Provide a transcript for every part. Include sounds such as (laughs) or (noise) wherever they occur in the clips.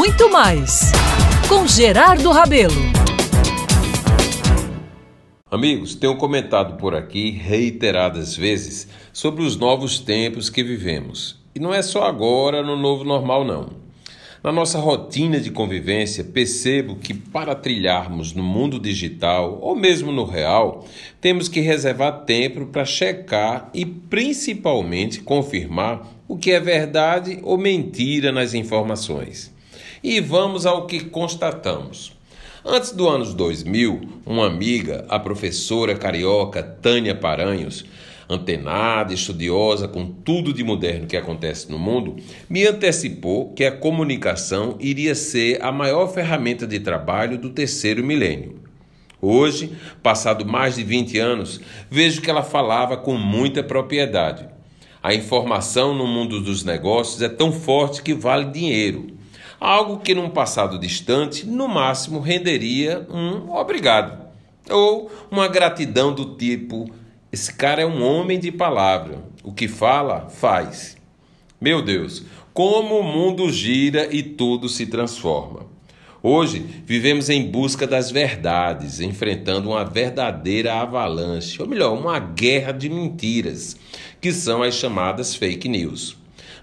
muito mais com Gerardo Rabelo. Amigos, tenho comentado por aqui reiteradas vezes sobre os novos tempos que vivemos. E não é só agora no novo normal, não. Na nossa rotina de convivência, percebo que para trilharmos no mundo digital ou mesmo no real, temos que reservar tempo para checar e principalmente confirmar o que é verdade ou mentira nas informações. E vamos ao que constatamos. Antes do ano 2000, uma amiga, a professora carioca Tânia Paranhos, antenada, estudiosa com tudo de moderno que acontece no mundo, me antecipou que a comunicação iria ser a maior ferramenta de trabalho do terceiro milênio. Hoje, passado mais de 20 anos, vejo que ela falava com muita propriedade. A informação no mundo dos negócios é tão forte que vale dinheiro algo que num passado distante, no máximo, renderia um obrigado ou uma gratidão do tipo: esse cara é um homem de palavra, o que fala, faz. Meu Deus, como o mundo gira e tudo se transforma. Hoje vivemos em busca das verdades, enfrentando uma verdadeira avalanche, ou melhor, uma guerra de mentiras, que são as chamadas fake news.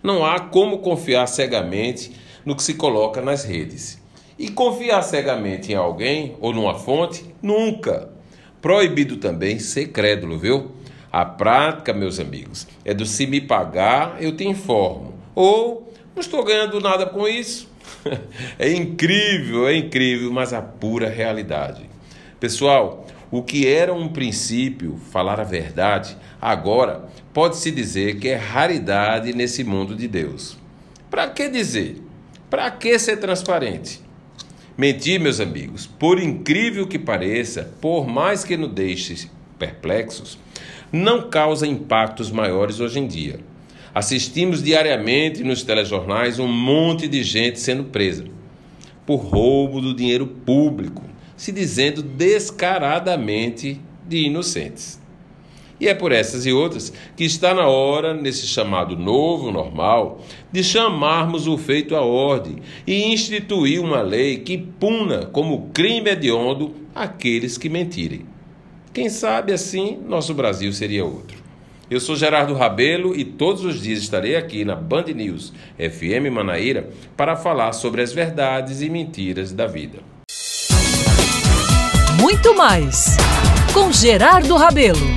Não há como confiar cegamente no que se coloca nas redes. E confiar cegamente em alguém ou numa fonte? Nunca. Proibido também ser crédulo, viu? A prática, meus amigos, é do se me pagar, eu te informo. Ou não estou ganhando nada com isso. (laughs) é incrível, é incrível, mas a pura realidade. Pessoal, o que era um princípio, falar a verdade, agora pode-se dizer que é raridade nesse mundo de Deus. Para que dizer? Para que ser transparente? Mentir, meus amigos, por incrível que pareça, por mais que nos deixe perplexos, não causa impactos maiores hoje em dia. Assistimos diariamente nos telejornais um monte de gente sendo presa por roubo do dinheiro público, se dizendo descaradamente de inocentes. E é por essas e outras que está na hora, nesse chamado novo normal, de chamarmos o feito à ordem e instituir uma lei que puna como crime hediondo aqueles que mentirem. Quem sabe assim nosso Brasil seria outro. Eu sou Gerardo Rabelo e todos os dias estarei aqui na Band News FM Manaíra para falar sobre as verdades e mentiras da vida. Muito mais com Gerardo Rabelo.